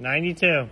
92.